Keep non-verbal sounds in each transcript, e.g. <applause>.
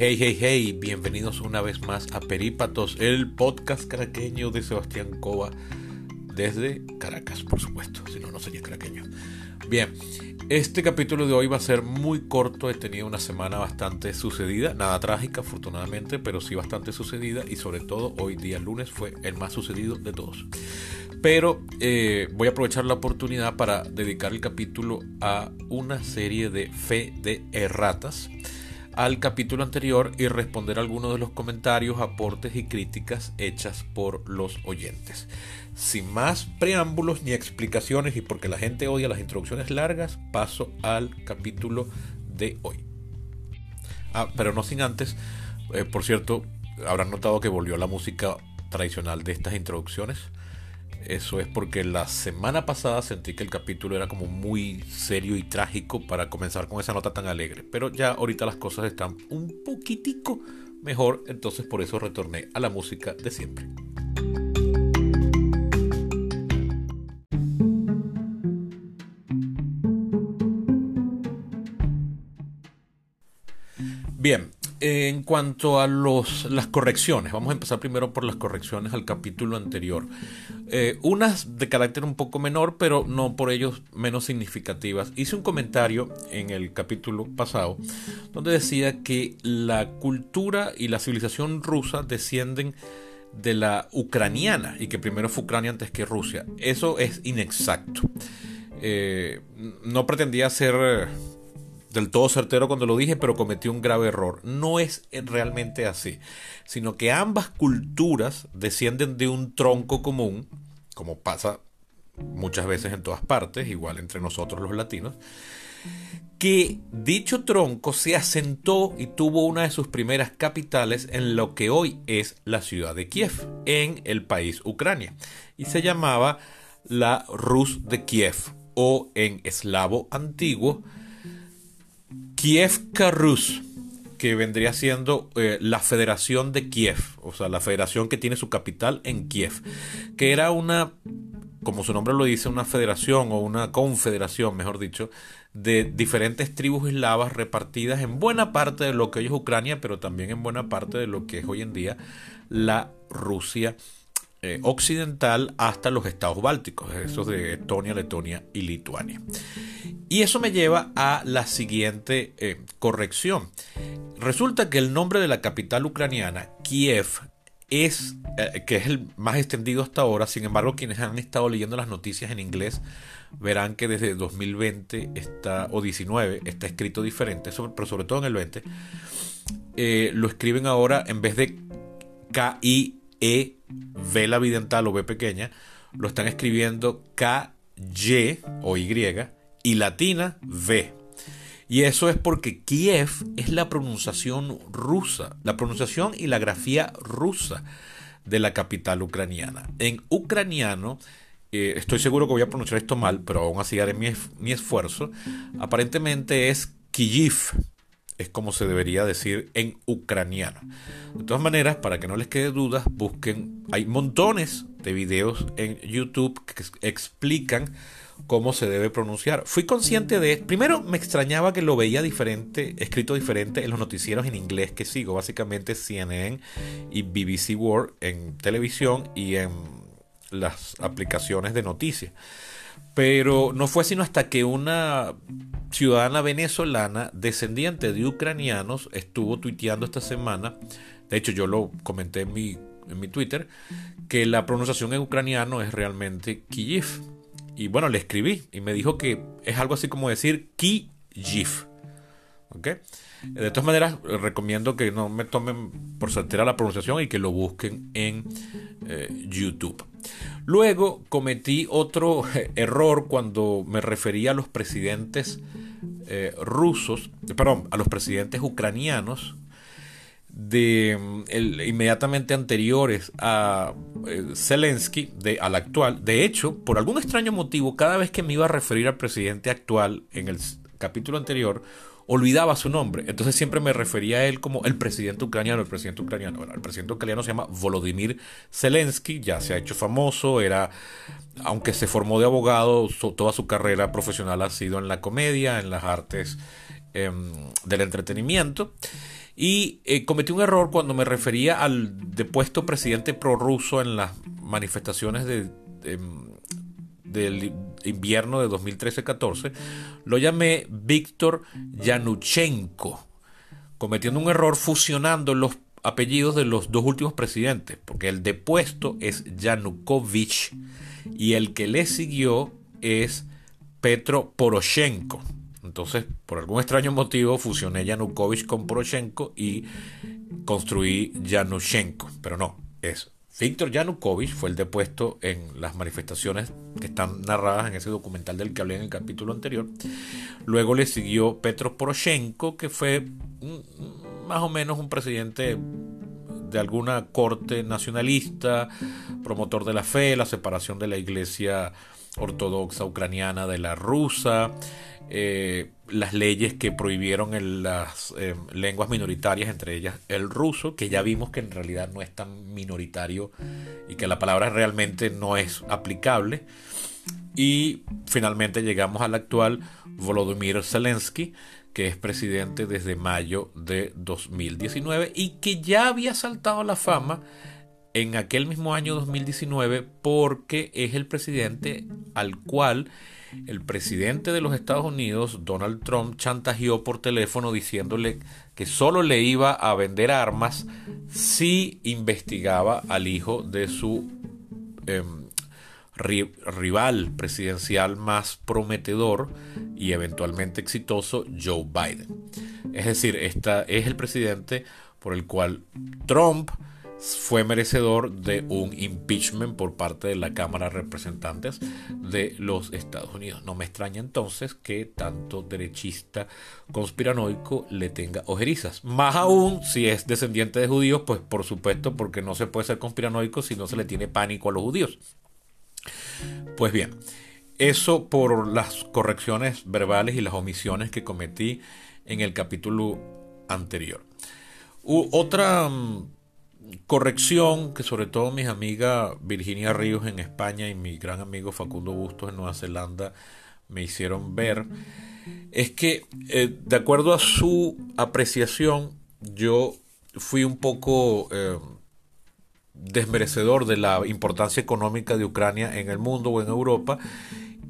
Hey, hey, hey, bienvenidos una vez más a Perípatos, el podcast caraqueño de Sebastián Cova desde Caracas, por supuesto, si no, no sería caraqueño. Bien, este capítulo de hoy va a ser muy corto, he tenido una semana bastante sucedida, nada trágica afortunadamente, pero sí bastante sucedida y sobre todo hoy día lunes fue el más sucedido de todos. Pero eh, voy a aprovechar la oportunidad para dedicar el capítulo a una serie de fe de erratas al capítulo anterior y responder algunos de los comentarios, aportes y críticas hechas por los oyentes. Sin más preámbulos ni explicaciones y porque la gente odia las introducciones largas, paso al capítulo de hoy. Ah, pero no sin antes, eh, por cierto, habrán notado que volvió la música tradicional de estas introducciones. Eso es porque la semana pasada sentí que el capítulo era como muy serio y trágico para comenzar con esa nota tan alegre. Pero ya ahorita las cosas están un poquitico mejor, entonces por eso retorné a la música de siempre. Bien, en cuanto a los, las correcciones, vamos a empezar primero por las correcciones al capítulo anterior. Eh, unas de carácter un poco menor, pero no por ello menos significativas. Hice un comentario en el capítulo pasado donde decía que la cultura y la civilización rusa descienden de la ucraniana y que primero fue Ucrania antes que Rusia. Eso es inexacto. Eh, no pretendía ser del todo certero cuando lo dije, pero cometí un grave error. No es realmente así, sino que ambas culturas descienden de un tronco común, como pasa muchas veces en todas partes, igual entre nosotros los latinos, que dicho tronco se asentó y tuvo una de sus primeras capitales en lo que hoy es la ciudad de Kiev, en el país Ucrania, y se llamaba la Rus de Kiev, o en eslavo antiguo, Kievka Rus, que vendría siendo eh, la Federación de Kiev, o sea, la federación que tiene su capital en Kiev, que era una, como su nombre lo dice, una federación o una confederación, mejor dicho, de diferentes tribus eslavas repartidas en buena parte de lo que hoy es Ucrania, pero también en buena parte de lo que es hoy en día la Rusia eh, occidental hasta los estados bálticos, esos de Estonia, Letonia y Lituania. Y eso me lleva a la siguiente eh, corrección. Resulta que el nombre de la capital ucraniana, Kiev, es, eh, que es el más extendido hasta ahora, sin embargo quienes han estado leyendo las noticias en inglés verán que desde 2020 está, o 19 está escrito diferente, pero sobre todo en el 20, lo escriben ahora en vez de K-I-E V la vidental o B pequeña, lo están escribiendo K, Y o Y y latina V. Y eso es porque Kiev es la pronunciación rusa, la pronunciación y la grafía rusa de la capital ucraniana. En ucraniano, eh, estoy seguro que voy a pronunciar esto mal, pero aún así haré mi, mi esfuerzo, aparentemente es Kyiv, es como se debería decir en ucraniano. De todas maneras, para que no les quede dudas, busquen, hay montones de videos en YouTube que explican cómo se debe pronunciar. Fui consciente de, primero me extrañaba que lo veía diferente, escrito diferente en los noticieros en inglés que sigo, básicamente CNN y BBC World en televisión y en las aplicaciones de noticias. Pero no fue sino hasta que una ciudadana venezolana descendiente de ucranianos estuvo tuiteando esta semana, de hecho yo lo comenté en mi, en mi Twitter, que la pronunciación en ucraniano es realmente Kyiv. Y bueno, le escribí y me dijo que es algo así como decir Kyiv. ¿Ok? De todas maneras, recomiendo que no me tomen por certera la pronunciación y que lo busquen en eh, YouTube. Luego cometí otro error cuando me refería a los presidentes eh, rusos, perdón, a los presidentes ucranianos de inmediatamente anteriores a eh, Zelensky, de, al actual. De hecho, por algún extraño motivo, cada vez que me iba a referir al presidente actual en el capítulo anterior, olvidaba su nombre. Entonces siempre me refería a él como el presidente ucraniano, el presidente ucraniano. El presidente ucraniano se llama Volodymyr Zelensky, ya se ha hecho famoso, era, aunque se formó de abogado, toda su carrera profesional ha sido en la comedia, en las artes em, del entretenimiento. Y eh, cometí un error cuando me refería al depuesto presidente prorruso en las manifestaciones de, del invierno de 2013-14. Lo llamé Víctor Yanuchenko, cometiendo un error fusionando los apellidos de los dos últimos presidentes, porque el depuesto es Yanukovych y el que le siguió es Petro Poroshenko. Entonces, por algún extraño motivo, fusioné Yanukovych con Poroshenko y construí Yanushenko. Pero no, es Víctor Yanukovych, fue el depuesto en las manifestaciones que están narradas en ese documental del que hablé en el capítulo anterior. Luego le siguió Petro Poroshenko, que fue más o menos un presidente de alguna corte nacionalista, promotor de la fe, la separación de la iglesia ortodoxa ucraniana de la rusa, eh, las leyes que prohibieron en las eh, lenguas minoritarias, entre ellas el ruso, que ya vimos que en realidad no es tan minoritario y que la palabra realmente no es aplicable. Y finalmente llegamos al actual Volodymyr Zelensky, que es presidente desde mayo de 2019 y que ya había saltado a la fama en aquel mismo año 2019 porque es el presidente al cual el presidente de los Estados Unidos, Donald Trump, chantajeó por teléfono diciéndole que solo le iba a vender armas si investigaba al hijo de su rival presidencial más prometedor y eventualmente exitoso, Joe Biden. Es decir, esta es el presidente por el cual Trump fue merecedor de un impeachment por parte de la Cámara de Representantes de los Estados Unidos. No me extraña entonces que tanto derechista conspiranoico le tenga ojerizas. Más aún si es descendiente de judíos, pues por supuesto porque no se puede ser conspiranoico si no se le tiene pánico a los judíos. Pues bien, eso por las correcciones verbales y las omisiones que cometí en el capítulo anterior. otra mm, corrección que sobre todo mis amigas Virginia Ríos en España y mi gran amigo Facundo Bustos en Nueva Zelanda me hicieron ver es que eh, de acuerdo a su apreciación yo fui un poco eh, desmerecedor de la importancia económica de Ucrania en el mundo o en Europa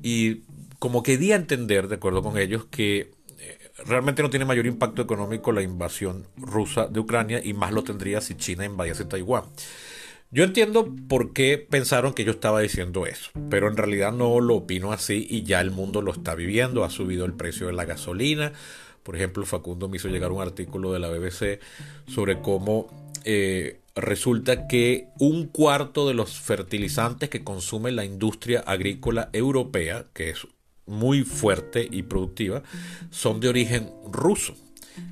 y como que di a entender, de acuerdo con ellos, que realmente no tiene mayor impacto económico la invasión rusa de Ucrania y más lo tendría si China invadiese Taiwán. Yo entiendo por qué pensaron que yo estaba diciendo eso, pero en realidad no lo opino así y ya el mundo lo está viviendo. Ha subido el precio de la gasolina. Por ejemplo, Facundo me hizo llegar un artículo de la BBC sobre cómo eh, resulta que un cuarto de los fertilizantes que consume la industria agrícola europea, que es muy fuerte y productiva, son de origen ruso.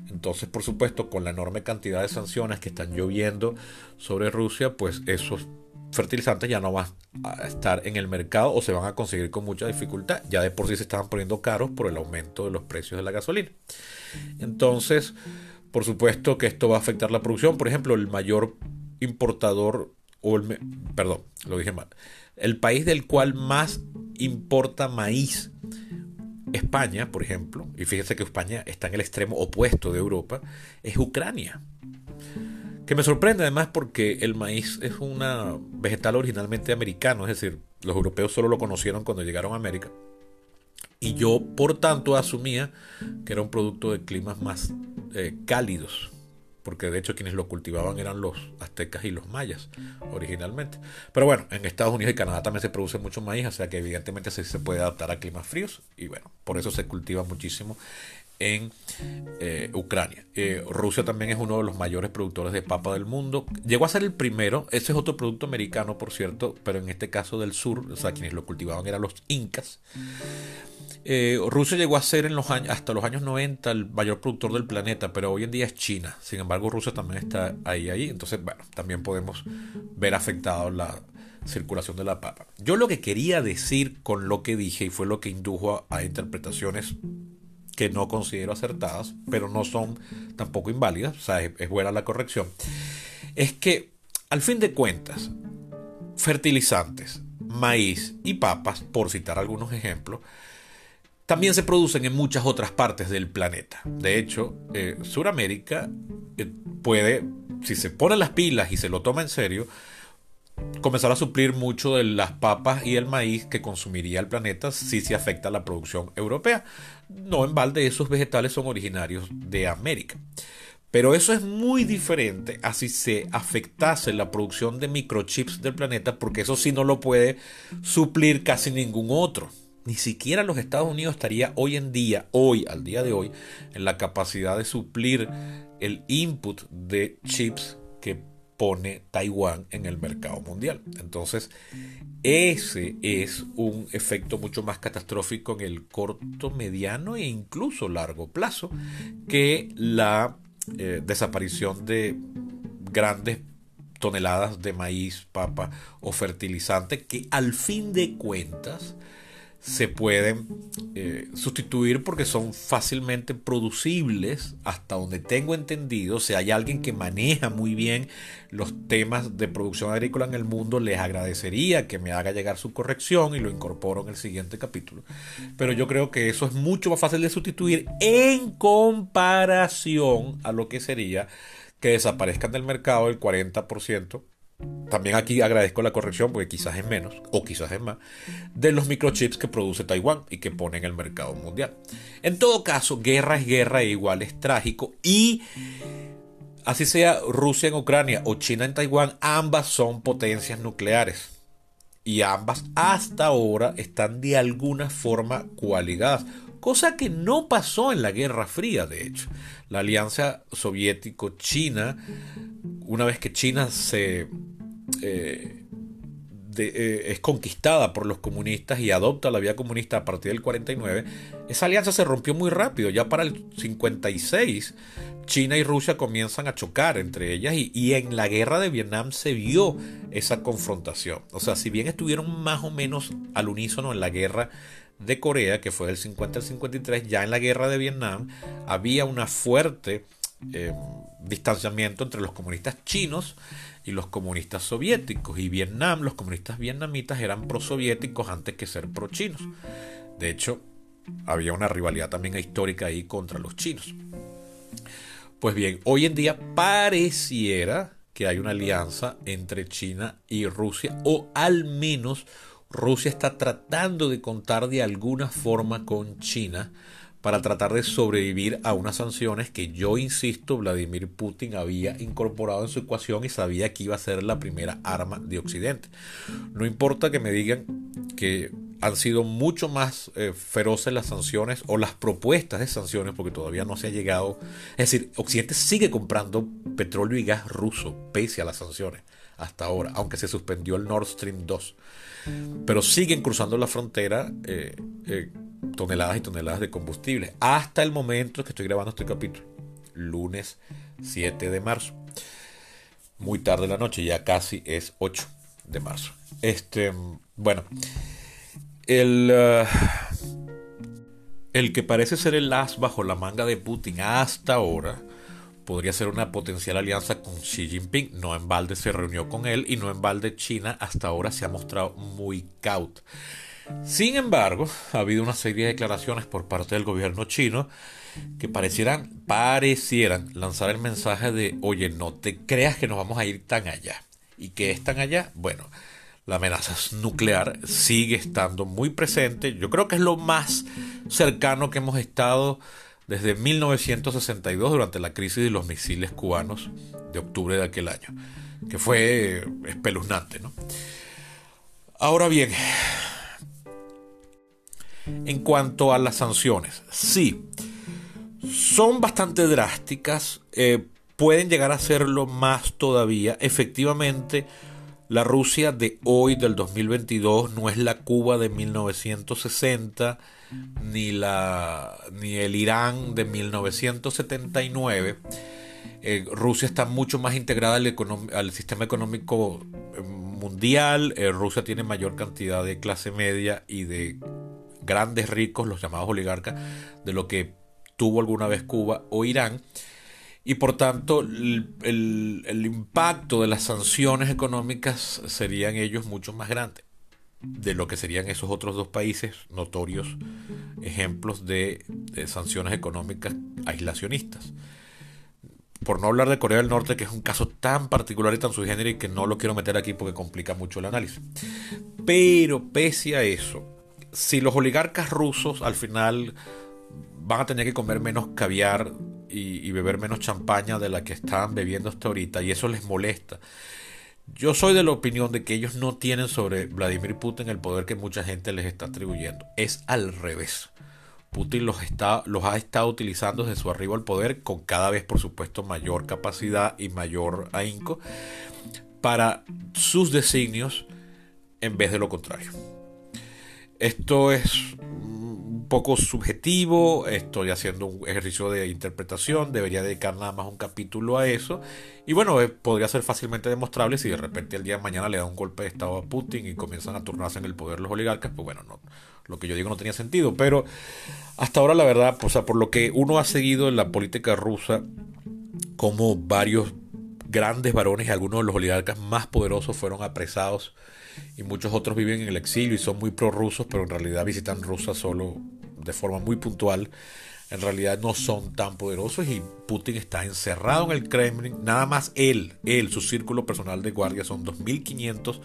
Entonces, por supuesto, con la enorme cantidad de sanciones que están lloviendo sobre Rusia, pues esos fertilizantes ya no van a estar en el mercado o se van a conseguir con mucha dificultad. Ya de por sí se estaban poniendo caros por el aumento de los precios de la gasolina. Entonces, por supuesto que esto va a afectar la producción. Por ejemplo, el mayor importador, o el, perdón, lo dije mal, el país del cual más importa maíz, España, por ejemplo, y fíjense que España está en el extremo opuesto de Europa, es Ucrania. Que me sorprende además porque el maíz es un vegetal originalmente americano, es decir, los europeos solo lo conocieron cuando llegaron a América. Y yo, por tanto, asumía que era un producto de climas más eh, cálidos porque de hecho quienes lo cultivaban eran los aztecas y los mayas originalmente. Pero bueno, en Estados Unidos y Canadá también se produce mucho maíz, o sea que evidentemente se, se puede adaptar a climas fríos y bueno, por eso se cultiva muchísimo en eh, Ucrania. Eh, Rusia también es uno de los mayores productores de papa del mundo. Llegó a ser el primero, ese es otro producto americano, por cierto, pero en este caso del sur, o sea, quienes lo cultivaban eran los incas. Eh, Rusia llegó a ser en los años, hasta los años 90 el mayor productor del planeta, pero hoy en día es China. Sin embargo, Rusia también está ahí, ahí. Entonces, bueno, también podemos ver afectado la circulación de la papa. Yo lo que quería decir con lo que dije y fue lo que indujo a, interpretaciones que no considero acertadas, pero no son tampoco inválidas, o sea, es buena la corrección, es que al fin de cuentas, fertilizantes, maíz y papas, por citar algunos ejemplos, también se producen en muchas otras partes del planeta. De hecho, eh, Sudamérica eh, puede, si se pone las pilas y se lo toma en serio, comenzar a suplir mucho de las papas y el maíz que consumiría el planeta si se afecta la producción europea. No en balde esos vegetales son originarios de América. Pero eso es muy diferente a si se afectase la producción de microchips del planeta, porque eso sí no lo puede suplir casi ningún otro. Ni siquiera los Estados Unidos estaría hoy en día, hoy, al día de hoy, en la capacidad de suplir el input de chips pone Taiwán en el mercado mundial. Entonces, ese es un efecto mucho más catastrófico en el corto, mediano e incluso largo plazo que la eh, desaparición de grandes toneladas de maíz, papa o fertilizante que al fin de cuentas se pueden eh, sustituir porque son fácilmente producibles hasta donde tengo entendido. Si hay alguien que maneja muy bien los temas de producción agrícola en el mundo, les agradecería que me haga llegar su corrección y lo incorporo en el siguiente capítulo. Pero yo creo que eso es mucho más fácil de sustituir en comparación a lo que sería que desaparezcan del mercado el 40% también aquí agradezco la corrección porque quizás es menos o quizás es más de los microchips que produce Taiwán y que pone en el mercado mundial. En todo caso, guerra es guerra e igual es trágico y así sea Rusia en Ucrania o China en Taiwán, ambas son potencias nucleares y ambas hasta ahora están de alguna forma coaligadas, cosa que no pasó en la Guerra Fría, de hecho. La alianza soviético-china, una vez que China se eh, eh, es conquistada por los comunistas y adopta la vía comunista a partir del 49, esa alianza se rompió muy rápido. Ya para el 56, China y Rusia comienzan a chocar entre ellas y, y, en la guerra de Vietnam se vio esa confrontación. O sea, si bien estuvieron más o menos al unísono en la guerra de Corea, que fue del 50 al 53, ya en la guerra de Vietnam había una fuerte eh, distanciamiento entre los comunistas chinos y los comunistas soviéticos. Y Vietnam, los comunistas vietnamitas eran prosoviéticos antes que ser pro-chinos. De hecho, había una rivalidad también histórica ahí contra los chinos. Pues bien, hoy en día pareciera que hay una alianza entre China y Rusia, o al menos Rusia está tratando de contar de alguna forma con China para tratar de sobrevivir a unas sanciones que yo insisto Vladimir Putin había incorporado en su ecuación y sabía que iba a ser la primera arma de Occidente. No importa que me digan que han sido mucho más eh, feroces las sanciones o las propuestas de sanciones porque todavía no se ha llegado. Es decir, Occidente sigue comprando petróleo y gas ruso pese a las sanciones hasta ahora, aunque se suspendió el Nord Stream 2. Pero siguen cruzando la frontera. Eh, eh, toneladas y toneladas de combustible. Hasta el momento que estoy grabando este capítulo. Lunes 7 de marzo. Muy tarde de la noche, ya casi es 8 de marzo. Este, bueno, el, uh, el que parece ser el as bajo la manga de Putin hasta ahora podría ser una potencial alianza con Xi Jinping. No en balde se reunió con él y no en balde China hasta ahora se ha mostrado muy caut. Sin embargo, ha habido una serie de declaraciones por parte del gobierno chino que parecieran, parecieran lanzar el mensaje de, oye, no te creas que nos vamos a ir tan allá. ¿Y que es tan allá? Bueno, la amenaza nuclear sigue estando muy presente. Yo creo que es lo más cercano que hemos estado desde 1962 durante la crisis de los misiles cubanos de octubre de aquel año, que fue espeluznante, ¿no? Ahora bien, en cuanto a las sanciones, sí, son bastante drásticas, eh, pueden llegar a serlo más todavía. Efectivamente, la Rusia de hoy, del 2022, no es la Cuba de 1960, ni, la, ni el Irán de 1979. Eh, Rusia está mucho más integrada al, sistema económico eh, mundial. Rusia tiene mayor cantidad de clase media y de grandes ricos, los llamados oligarcas, de lo que tuvo alguna vez Cuba o Irán. Y por tanto, el, impacto de las sanciones económicas serían ellos mucho más grandes. de lo que serían esos otros dos países notorios ejemplos de, sanciones económicas aislacionistas. Por no hablar de Corea del Norte, que es un caso tan particular y tan subgénero y que no lo quiero meter aquí porque complica mucho el análisis. Pero pese a eso, si los oligarcas rusos al final van a tener que comer menos caviar y, y beber menos champaña de la que estaban bebiendo hasta ahorita, y eso les molesta, yo soy de la opinión de que ellos no tienen sobre Vladimir Putin el poder que mucha gente les está atribuyendo. Es al revés. Putin los, está, los ha estado utilizando desde su arribo al poder con cada vez, por supuesto, mayor capacidad y mayor ahínco para sus designios en vez de lo contrario. Esto es poco subjetivo, estoy haciendo un ejercicio de interpretación, debería dedicar nada más un capítulo a eso. Y bueno, eh, podría ser fácilmente demostrable si de repente el día de mañana le da un golpe de Estado a Putin y comienzan a turnarse en el poder los oligarcas, pues bueno, no, lo que yo digo no tenía sentido. Pero hasta ahora la verdad, pues, por lo que uno ha seguido en la política rusa, como varios grandes varones y algunos de los oligarcas más poderosos fueron apresados y muchos otros viven en el exilio y son muy prorrusos, pero en realidad visitan Rusia solo de forma muy puntual, en realidad no son tan poderosos y Putin está encerrado en el Kremlin. Nada más él, él, su círculo personal de guardia son 2.500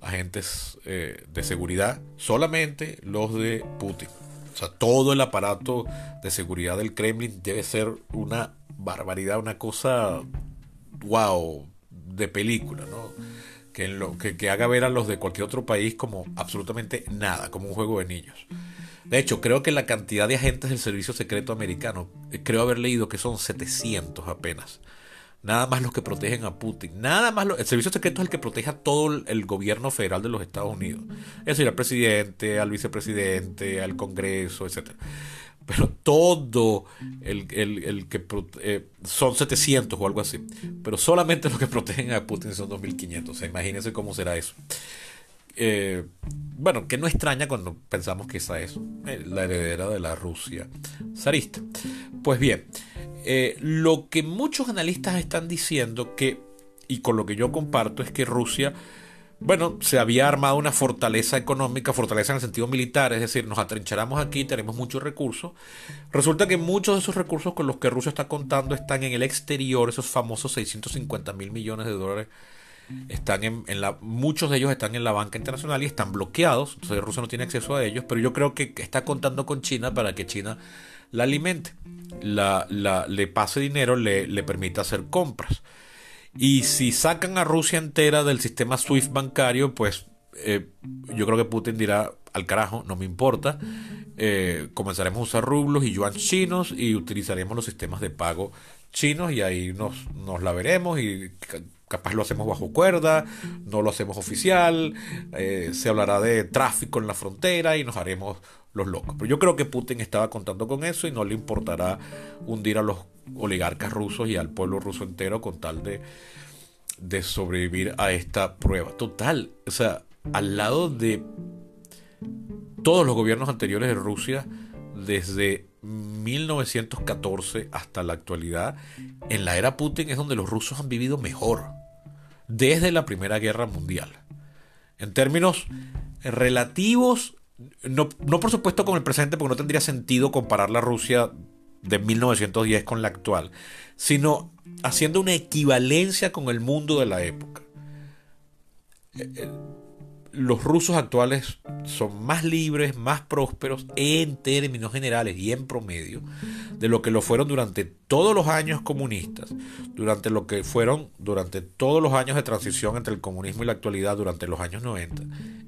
agentes eh, de seguridad, solamente los de Putin. O sea, todo el aparato de seguridad del Kremlin debe ser una barbaridad, una cosa, wow, de película, ¿no? Que, lo, que, que haga ver a los de cualquier otro país como absolutamente nada, como un juego de niños. De hecho, creo que la cantidad de agentes del Servicio Secreto Americano, eh, creo haber leído que son 700 apenas. Nada más los que protegen a Putin. Nada más el servicio secreto es el que protege a todo el, gobierno federal de los Estados Unidos. Es decir, al presidente, al vicepresidente, al Congreso, etc. Pero todo el, que eh, son 700 o algo así. Pero solamente los que protegen a Putin son 2.500. O sea, imagínense cómo será eso. Eh, bueno, que no extraña cuando pensamos que esa es eh, la heredera de la Rusia zarista. Pues bien, lo que muchos analistas están diciendo que, y con lo que yo comparto, es que Rusia, bueno, se había armado una fortaleza económica, fortaleza en el sentido militar, es decir, nos atrincharamos aquí, tenemos muchos recursos. Resulta que muchos de esos recursos con los que Rusia está contando están en el exterior, esos famosos 650 mil millones de dólares están en, la, muchos de ellos están en la banca internacional y están bloqueados, entonces Rusia no tiene acceso a ellos, pero yo creo que está contando con China para que China la alimente, la, le pase dinero, le permita hacer compras. Y si sacan a Rusia entera del sistema SWIFT bancario, pues eh, yo creo que Putin dirá, al carajo, no me importa, eh, comenzaremos a usar rublos y yuan chinos y utilizaremos los sistemas de pago chinos y ahí nos, nos la veremos y capaz lo hacemos bajo cuerda, no lo hacemos oficial, eh, se hablará de tráfico en la frontera y nos haremos los locos. Pero yo creo que Putin estaba contando con eso y no le importará hundir a los oligarcas rusos y al pueblo ruso entero con tal de, de sobrevivir a esta prueba. Total, o sea, al lado de todos los gobiernos anteriores de Rusia, desde 1914 hasta la actualidad, en la era Putin es donde los rusos han vivido mejor desde la Primera Guerra Mundial. En términos relativos, no, por supuesto con el presente, porque no tendría sentido comparar la Rusia de 1910 con la actual, sino haciendo una equivalencia con el mundo de la época. Los rusos actuales son más libres, más prósperos en términos generales y en promedio de lo que lo fueron durante todos los años comunistas, durante lo que fueron durante todos los años de transición entre el comunismo y la actualidad durante los años 90,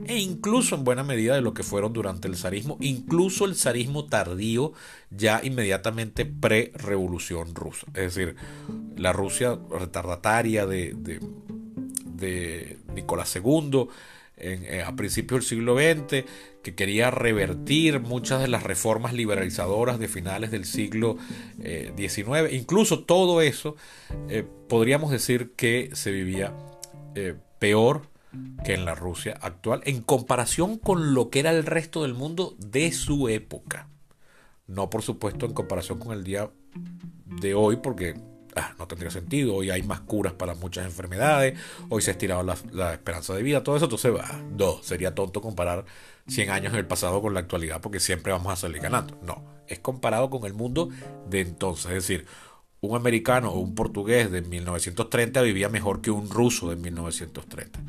e incluso en buena medida de lo que fueron durante el zarismo, incluso el zarismo tardío ya inmediatamente pre-revolución rusa, es decir, la Rusia retardataria de, de Nicolás II, eh, a principios del siglo XX, que quería revertir muchas de las reformas liberalizadoras de finales del siglo XIX. Eh, Incluso todo eso eh, podríamos decir que se vivía peor que en la Rusia actual en comparación con lo que era el resto del mundo de su época. No por supuesto en comparación con el día de hoy, porque ah, no tendría sentido, hoy hay más curas para muchas enfermedades, hoy se ha estirado la, esperanza de vida, todo eso, entonces, va. No, sería tonto comparar 100 años en el pasado con la actualidad porque siempre vamos a salir ganando. No, es comparado con el mundo de entonces, es decir, un americano o un portugués de 1930 vivía mejor que un ruso de 1930.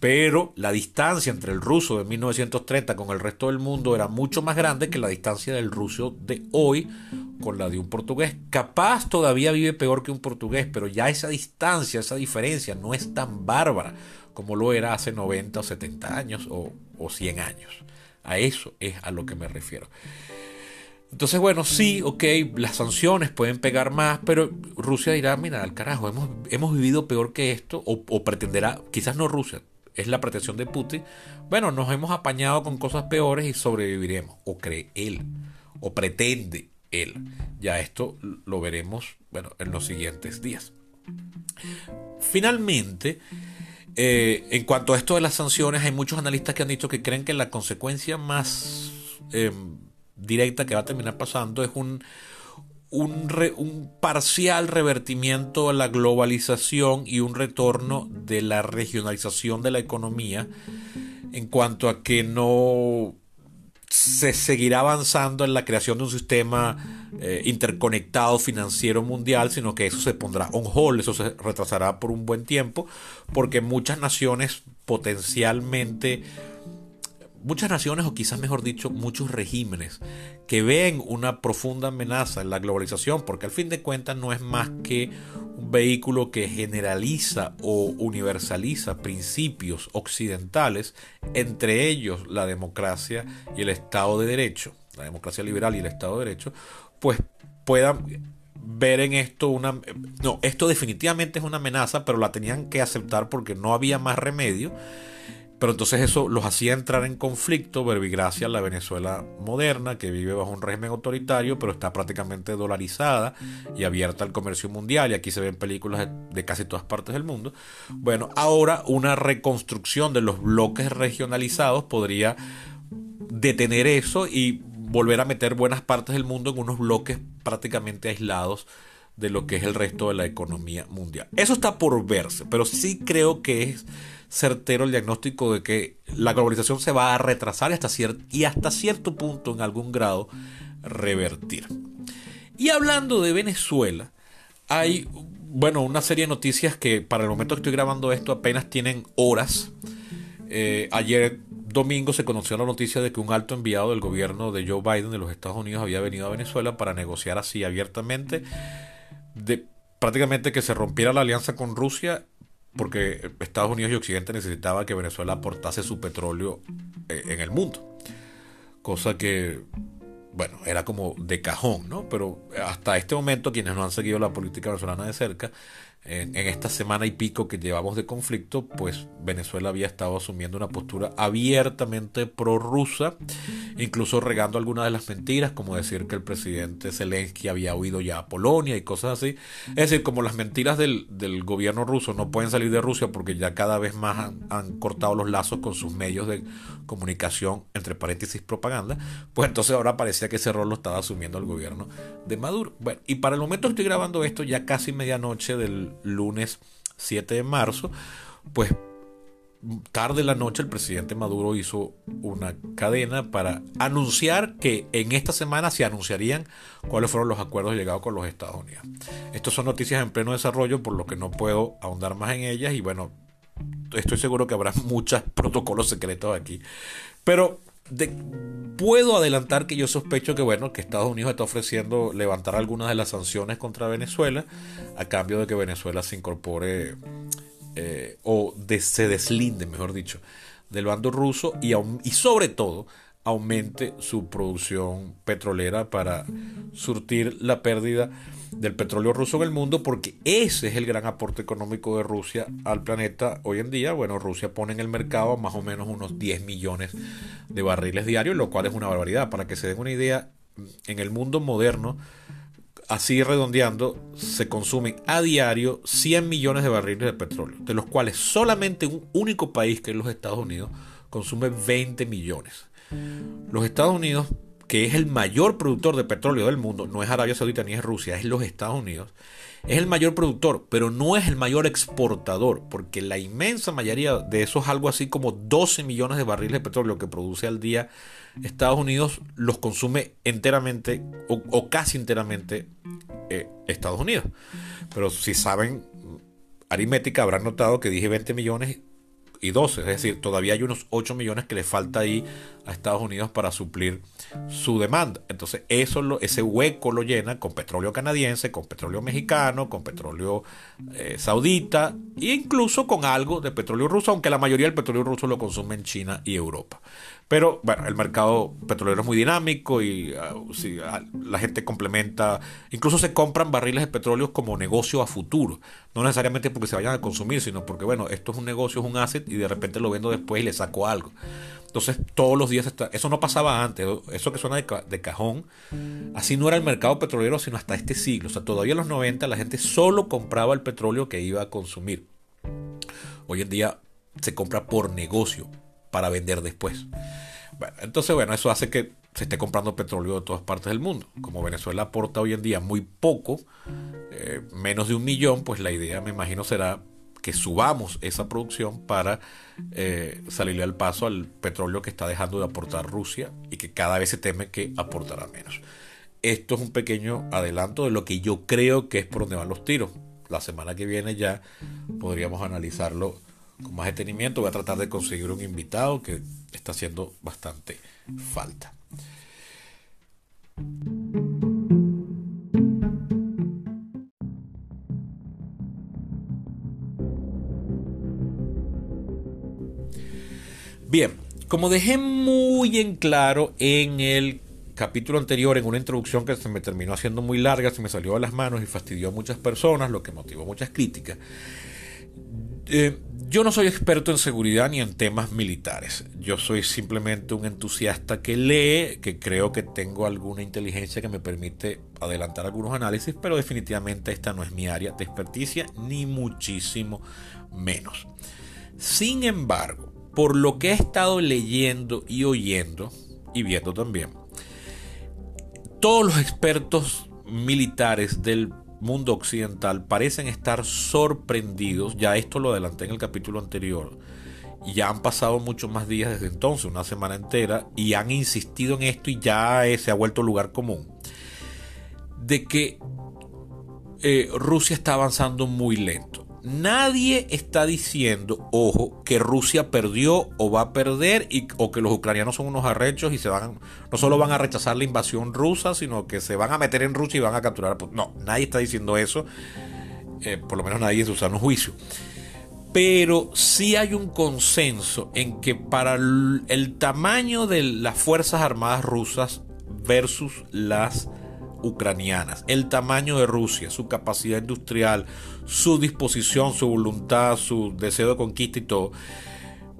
Pero la distancia entre el ruso de 1930 con el resto del mundo era mucho más grande que la distancia del ruso de hoy con la de un portugués. Capaz todavía vive peor que un portugués, pero ya esa distancia, esa diferencia no es tan bárbara como lo era hace 90 o 70 años o, o 100 años. A eso es a lo que me refiero. Entonces, bueno, sí, ok, las sanciones pueden pegar más, pero Rusia dirá, mira, al carajo, hemos, hemos vivido peor que esto, o, o, pretenderá, quizás no Rusia, es la pretensión de Putin, bueno, nos hemos apañado con cosas peores y sobreviviremos, o cree él, o pretende él. Ya esto lo veremos, bueno, en los siguientes días. Finalmente, eh, en cuanto a esto de las sanciones, hay muchos analistas que han dicho que creen que la consecuencia más... Eh, directa que va a terminar pasando es un, un, parcial revertimiento a la globalización y un retorno de la regionalización de la economía en cuanto a que no se seguirá avanzando en la creación de un sistema eh, interconectado financiero mundial, sino que eso se pondrá on hold, eso se retrasará por un buen tiempo, porque muchas naciones potencialmente muchas naciones, o quizás mejor dicho, muchos regímenes, que ven una profunda amenaza en la globalización, porque al fin de cuentas no es más que un vehículo que generaliza o universaliza principios occidentales, entre ellos la democracia y el Estado de Derecho, la democracia liberal y el Estado de Derecho, pues puedan ver en esto una... No, esto definitivamente es una amenaza, pero la tenían que aceptar porque no había más remedio pero entonces eso los hacía entrar en conflicto verbigracia la Venezuela moderna, que vive bajo un régimen autoritario, pero está prácticamente dolarizada y abierta al comercio mundial. Y aquí se ven películas de, casi todas partes del mundo. Bueno, ahora una reconstrucción de los bloques regionalizados podría detener eso y volver a meter buenas partes del mundo en unos bloques prácticamente aislados de lo que es el resto de la economía mundial. Eso está por verse, pero sí creo que es certero el diagnóstico de que la globalización se va a retrasar y hasta, y hasta cierto punto, en algún grado, revertir. Y hablando de Venezuela, hay, bueno, una serie de noticias que para el momento que estoy grabando esto apenas tienen horas. Eh, ayer domingo se conoció la noticia de que un alto enviado del gobierno de Joe Biden de los Estados Unidos había venido a Venezuela para negociar así abiertamente de prácticamente que se rompiera la alianza con Rusia porque Estados Unidos y Occidente necesitaba que Venezuela aportase su petróleo eh, en el mundo. Cosa que, bueno, era como de cajón, ¿no? Pero hasta este momento quienes no han seguido la política venezolana de cerca en, esta semana y pico que llevamos de conflicto, pues Venezuela había estado asumiendo una postura abiertamente prorrusa, incluso regando algunas de las mentiras, como decir que el presidente Zelensky había huido ya a Polonia y cosas así. Es decir, como las mentiras del, gobierno ruso no pueden salir de Rusia porque ya cada vez más han, cortado los lazos con sus medios de comunicación, entre paréntesis propaganda, pues entonces ahora parecía que ese rol lo estaba asumiendo el gobierno de Maduro. Bueno, y para el momento estoy grabando esto, ya casi medianoche del lunes 7 de marzo, pues tarde la noche el presidente Maduro hizo una cadena para anunciar que en esta semana se anunciarían cuáles fueron los acuerdos llegados con los Estados Unidos. Estas son noticias en pleno desarrollo, por lo que no puedo ahondar más en ellas y bueno, estoy seguro que habrá <laughs> muchos protocolos secretos aquí. Pero puedo adelantar que yo sospecho que bueno que Estados Unidos está ofreciendo levantar algunas de las sanciones contra Venezuela a cambio de que Venezuela se incorpore eh, o se deslinde, mejor dicho, del bando ruso y, y sobre todo aumente su producción petrolera para surtir la pérdida del petróleo ruso en el mundo, porque ese es el gran aporte económico de Rusia al planeta hoy en día. Bueno, Rusia pone en el mercado más o menos unos 10 millones de barriles diarios, lo cual es una barbaridad. Para que se den una idea, en el mundo moderno, así redondeando, se consumen a diario 100 millones de barriles de petróleo, de los cuales solamente un único país, que es los Estados Unidos, consume 20 millones. Los Estados Unidos que es el mayor productor de petróleo del mundo, no es Arabia Saudita ni es Rusia, es los Estados Unidos, es el mayor productor, pero no es el mayor exportador, porque la inmensa mayoría de esos, algo así como 12 millones de barriles de petróleo que produce al día Estados Unidos, los consume enteramente o, casi enteramente eh, Estados Unidos. Pero si saben aritmética, habrán notado que dije 20 millones y 12, es decir, todavía hay unos 8 millones que le falta ahí a Estados Unidos para suplir su demanda. Entonces, eso ese hueco lo llena con petróleo canadiense, con petróleo mexicano, con petróleo eh, saudita e incluso con algo de petróleo ruso, aunque la mayoría del petróleo ruso lo consume en China y Europa. Pero el mercado petrolero es muy dinámico y ah, la gente complementa, incluso se compran barriles de petróleo como negocio a futuro, no necesariamente porque se vayan a consumir, sino porque bueno, esto es un negocio, es un asset y de repente lo vendo después y le saco algo. Entonces todos los días eso no pasaba antes, eso que suena de, cajón, así no era el mercado petrolero sino hasta este siglo, o sea, todavía en los 90 la gente solo compraba el petróleo que iba a consumir. Hoy en día se compra por negocio, para vender después. Bueno, entonces, bueno, eso hace que se esté comprando petróleo de todas partes del mundo. Como Venezuela aporta hoy en día muy poco, eh, menos de un millón, pues la idea, me imagino, será que subamos esa producción para eh, salirle al paso al petróleo que está dejando de aportar Rusia y que cada vez se teme que aportará menos. Esto es un pequeño adelanto de lo que yo creo que es por donde van los tiros. La semana que viene ya podríamos analizarlo con más detenimiento. Voy a tratar de conseguir un invitado que está haciendo bastante falta. Bien, como dejé muy en claro en el capítulo anterior, en una introducción que se me terminó haciendo muy larga, se me salió de las manos y fastidió a muchas personas, lo que motivó muchas críticas. Eh, yo no soy experto en seguridad ni en temas militares. Yo soy simplemente un entusiasta que lee, que creo que tengo alguna inteligencia que me permite adelantar algunos análisis, pero definitivamente esta no es mi área de experticia, ni muchísimo menos. Sin embargo, por lo que he estado leyendo y oyendo, y viendo también, todos los expertos militares del mundo occidental parecen estar sorprendidos, ya esto lo adelanté en el capítulo anterior, y ya han pasado muchos más días desde entonces, una semana entera, y han insistido en esto y ya se ha vuelto lugar común, de que eh, Rusia está avanzando muy lento. Nadie está diciendo, ojo, que Rusia perdió o va a perder y, o que los ucranianos son unos arrechos y se van, no solo van a rechazar la invasión rusa, sino que se van a meter en Rusia y van a capturar. No, nadie está diciendo eso, eh, por lo menos nadie en su sano juicio. Pero sí hay un consenso en que para el tamaño de las Fuerzas Armadas rusas versus las ucranianas, el tamaño de Rusia, su capacidad industrial, su disposición, su voluntad, su deseo de conquista y todo,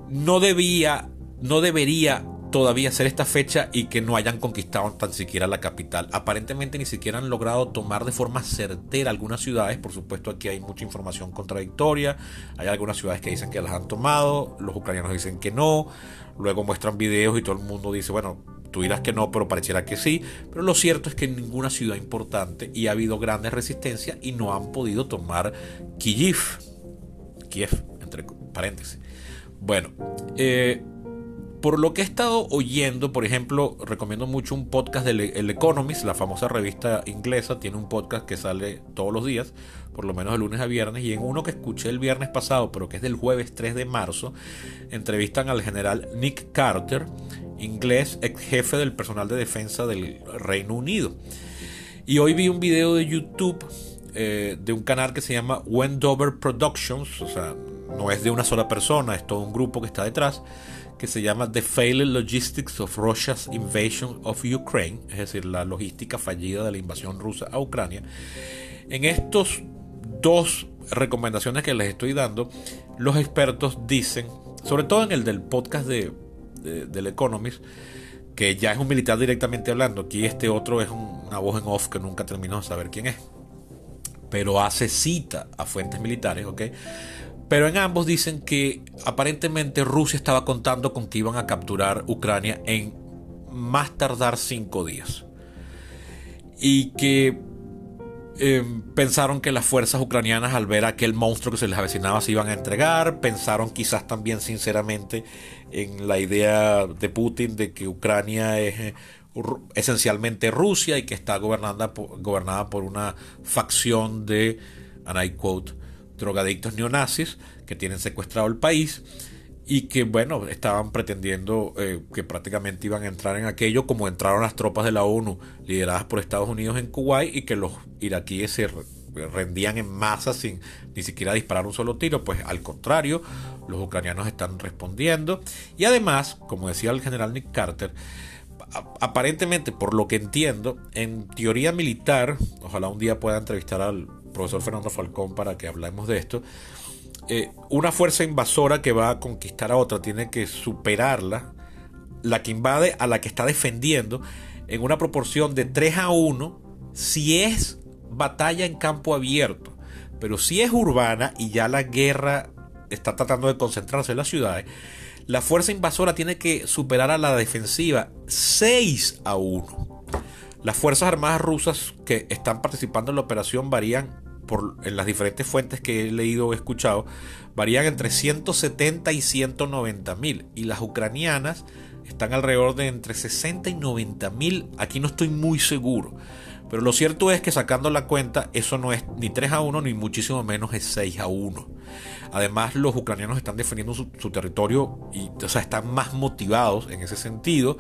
no debía, no debería todavía ser esta fecha y que no hayan conquistado tan siquiera la capital. Aparentemente ni siquiera han logrado tomar de forma certera algunas ciudades. Por supuesto aquí hay mucha información contradictoria. Hay algunas ciudades que dicen que las han tomado, los ucranianos dicen que no. Luego muestran videos y todo el mundo dice, bueno, Tú dirás que no, pero pareciera que sí. Pero lo cierto es que en ninguna ciudad importante y ha habido grandes resistencias y no han podido tomar Kiev. Kiev, entre paréntesis. Bueno, eh, por lo que he estado oyendo, por ejemplo, recomiendo mucho un podcast de El Economist, la famosa revista inglesa, tiene un podcast que sale todos los días, por lo menos de lunes a viernes, y en uno que escuché el viernes pasado, pero que es del jueves 3 de marzo, entrevistan al general Nick Carter, inglés, ex jefe del personal de defensa del Reino Unido. Y hoy vi un video de YouTube eh, de un canal que se llama Wendover Productions, o sea, no es de una sola persona, es todo un grupo que está detrás que se llama The Failed Logistics of Russia's Invasion of Ukraine, es decir, la logística fallida de la invasión rusa a Ucrania. En estos dos recomendaciones que les estoy dando, los expertos dicen, sobre todo en el del podcast de, del Economist, que ya es un militar directamente hablando, aquí este otro es una voz en off que nunca terminó de saber quién es, pero hace cita a fuentes militares, ¿ok? Pero en ambos dicen que aparentemente Rusia estaba contando con que iban a capturar Ucrania en más tardar cinco días. Y que em, pensaron que las fuerzas ucranianas al ver aquel monstruo que se les avecinaba se iban a entregar, pensaron quizás también sinceramente en la idea de Putin de que Ucrania es eh, esencialmente Rusia y que está gobernada por, gobernada por una facción de, and I quote, drogadictos neonazis que tienen secuestrado el país y que bueno, estaban pretendiendo eh, que prácticamente iban a entrar en aquello como entraron las tropas de la ONU lideradas por Estados Unidos en Kuwait y que los iraquíes se rendían en masa sin ni siquiera disparar un solo tiro, pues al contrario, los ucranianos están respondiendo. Y además, como decía el general Nick Carter, aparentemente, por lo que entiendo, en teoría militar, ojalá un día pueda entrevistar al profesor Fernando Falcón para que hablemos de esto, eh, una fuerza invasora que va a conquistar a otra tiene que superarla, la que invade a la que está defendiendo, en una proporción de 3 a 1 si es batalla en campo abierto. Pero si es urbana y ya la guerra está tratando de concentrarse en las ciudades, la fuerza invasora tiene que superar a la defensiva 6 a 1. Las Fuerzas Armadas rusas que están participando en la operación varían en las diferentes fuentes que he leído o escuchado, varían entre 170 y 190 mil. Y las ucranianas están alrededor de entre 60 y 90 mil. Aquí no estoy muy seguro. Pero lo cierto es que sacando la cuenta, eso no es ni 3 a 1, ni muchísimo menos es 6 a 1. Además, los ucranianos están defendiendo su, territorio y o están más motivados en ese sentido.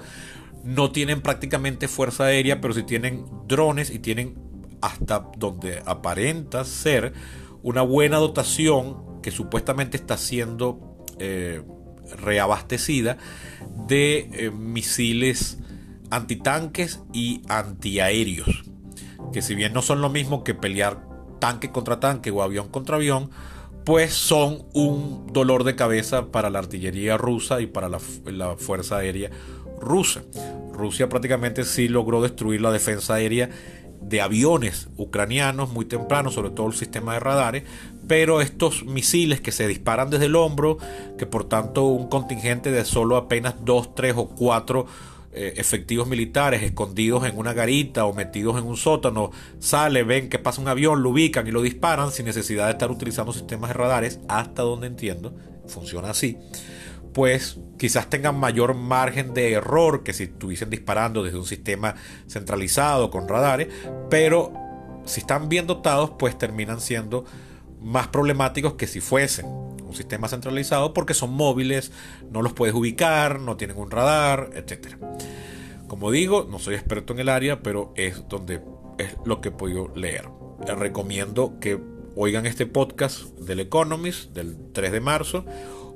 No tienen prácticamente fuerza aérea, pero sí tienen drones y tienen hasta donde aparenta ser una buena dotación que supuestamente está siendo eh, reabastecida de eh, misiles antitanques y antiaéreos, que si bien no son lo mismo que pelear tanque contra tanque o avión contra avión, pues son un dolor de cabeza para la artillería rusa y para la, la fuerza aérea rusa. Rusia prácticamente sí logró destruir la defensa aérea de aviones ucranianos muy temprano, sobre todo el sistema de radares, pero estos misiles que se disparan desde el hombro, que por tanto un contingente de solo apenas dos, tres o cuatro eh, efectivos militares escondidos en una garita o metidos en un sótano, sale, ven que pasa un avión, lo ubican y lo disparan sin necesidad de estar utilizando sistemas de radares, hasta donde entiendo, funciona así pues quizás tengan mayor margen de error que si estuviesen disparando desde un sistema centralizado con radares, pero si están bien dotados, pues terminan siendo más problemáticos que si fuesen un sistema centralizado porque son móviles, no los puedes ubicar, no tienen un radar, etc. Como digo, no soy experto en el área, pero es donde es lo que he podido leer. Les recomiendo que oigan este podcast del Economist del 3 de marzo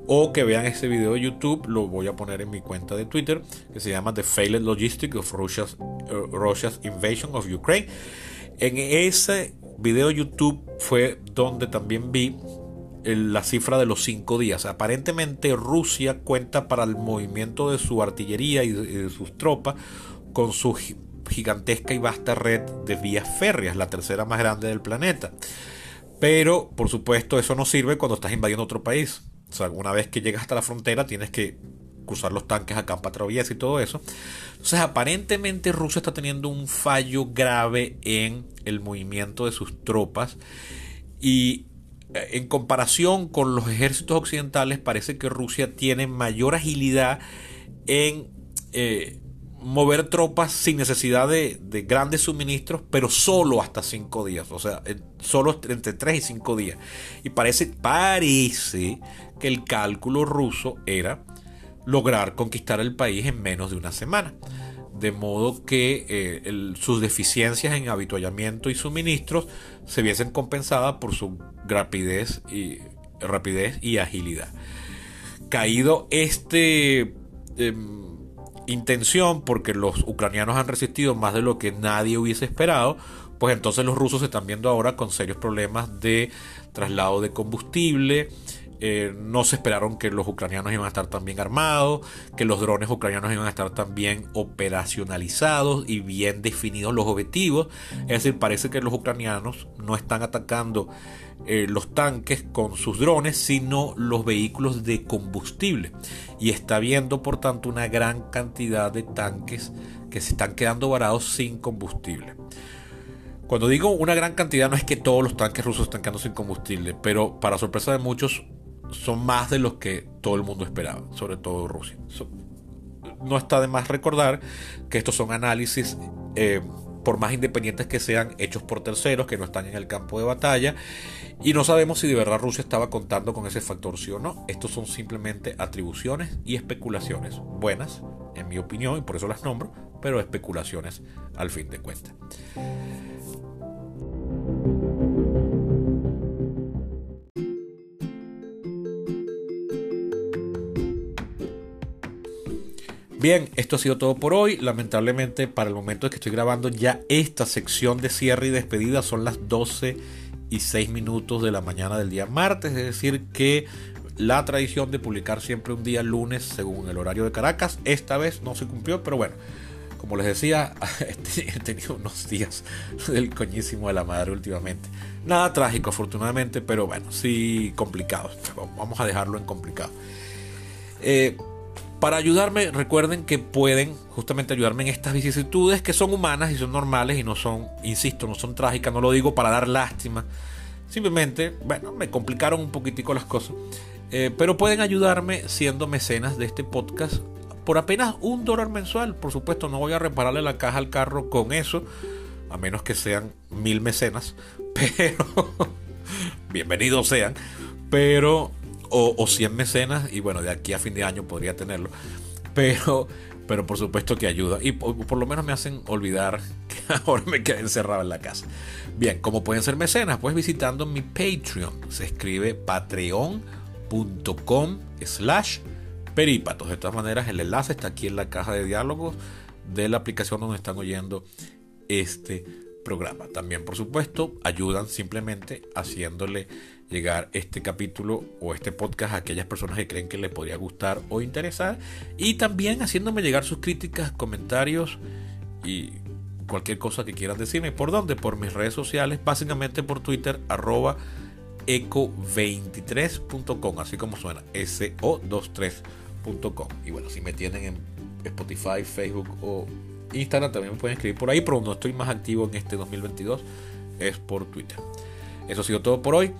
o que vean este video de YouTube, lo voy a poner en mi cuenta de Twitter, que se llama The Failed Logistics of Russia's, uh, Russia's Invasion of Ukraine. En ese video de YouTube fue donde también vi la cifra de los cinco días. Aparentemente Rusia cuenta para el movimiento de su artillería y de, sus tropas con su gigantesca y vasta red de vías férreas, la tercera más grande del planeta. Pero, por supuesto, eso no sirve cuando estás invadiendo otro país. O sea, una vez que llegas hasta la frontera tienes que cruzar los tanques a campa traviesa y todo eso. Entonces, aparentemente Rusia está teniendo un fallo grave en el movimiento de sus tropas y eh, en comparación con los ejércitos occidentales parece que Rusia tiene mayor agilidad en eh, mover tropas sin necesidad de, grandes suministros, pero solo hasta cinco días, o sea, solo entre tres y cinco días. Y parece, parece que el cálculo ruso era lograr conquistar el país en menos de una semana. De modo que eh, sus deficiencias en habituallamiento y suministros se viesen compensadas por su rapidez y, rapidez y agilidad. Caído este... Em, intención, porque los ucranianos han resistido más de lo que nadie hubiese esperado, pues entonces los rusos se están viendo ahora con serios problemas de traslado de combustible, eh, no se esperaron que los ucranianos iban a estar tan bien armados, que los drones ucranianos iban a estar tan bien operacionalizados y bien definidos los objetivos. Es decir, parece que los ucranianos no están atacando eh, los tanques con sus drones, sino los vehículos de combustible. Y está habiendo, por tanto, una gran cantidad de tanques que se están quedando varados sin combustible. Cuando digo una gran cantidad no es que todos los tanques rusos están quedando sin combustible, pero para sorpresa de muchos son más de los que todo el mundo esperaba, sobre todo Rusia. no está de más recordar que estos son análisis, eh, por más independientes que sean, hechos por terceros que no están en el campo de batalla. Y no sabemos si de verdad Rusia estaba contando con ese factor sí o no. Estos son simplemente atribuciones y especulaciones. Buenas, en mi opinión, y por eso las nombro, pero especulaciones al fin de cuentas. Bien, esto ha sido todo por hoy. Lamentablemente, para el momento en que estoy grabando ya esta sección de cierre y despedida son las 12 y 6 minutos de la mañana del día martes. Es decir, que la tradición de publicar siempre un día lunes según el horario de Caracas, esta vez no se cumplió, pero bueno. Como les decía, <laughs> he tenido unos días del coñísimo de la madre últimamente. Nada trágico, afortunadamente, pero bueno, sí complicado. <laughs> Vamos a dejarlo en complicado. Eh, para ayudarme, recuerden que pueden justamente ayudarme en estas vicisitudes que son humanas y son normales y no son, insisto, no son trágicas, no lo digo para dar lástima. Simplemente, bueno, me complicaron un poquitico las cosas. Eh, pero pueden ayudarme siendo mecenas de este podcast por apenas un dólar mensual. Por supuesto, no voy a repararle la caja al carro con eso, a menos que sean mil mecenas. <laughs> Pero, bienvenidos sean. Pero o, 100 mecenas y bueno, de aquí a fin de año podría tenerlo. Pero, pero por supuesto que ayuda y por, lo menos me hacen olvidar que <laughs> ahora me quedé encerrado en la casa. Bien, ¿cómo pueden ser mecenas? Pues visitando mi Patreon. Se escribe patreon.com slash perípatos. De todas maneras, el enlace está aquí en la caja de diálogos de la aplicación donde están oyendo este programa. También, por supuesto, ayudan simplemente haciéndole llegar este capítulo o este podcast a aquellas personas que creen que les podría gustar o interesar y también haciéndome llegar sus críticas, comentarios y cualquier cosa que quieran decirme. ¿Por dónde? Por mis redes sociales, básicamente por Twitter, arroba eco23.com, así como suena, so23.com. Y bueno, si me tienen en Spotify, Facebook o Instagram, también me pueden escribir por ahí, pero no estoy más activo en este 2022, es por Twitter. Eso ha sido todo por hoy.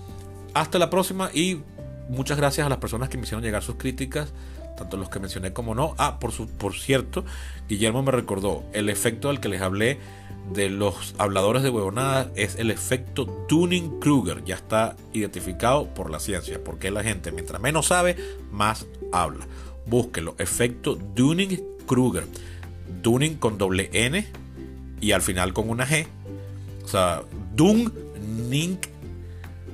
Hasta la próxima y muchas gracias a las personas que me hicieron llegar sus críticas, tanto los que mencioné como no. Ah, por, su, por cierto, Guillermo me recordó, el efecto del que les hablé de los habladores de huevonadas es el efecto Tuning-Kruger. Ya está identificado por la ciencia, porque la gente, mientras menos sabe, más habla. Búsquelo, efecto Dunning-Kruger. Dunning con doble N y al final con una G. O sea, Dunning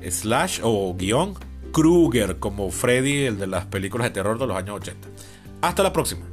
slash o guion Kruger como Freddy, el de las películas de terror de los años 80. Hasta la próxima.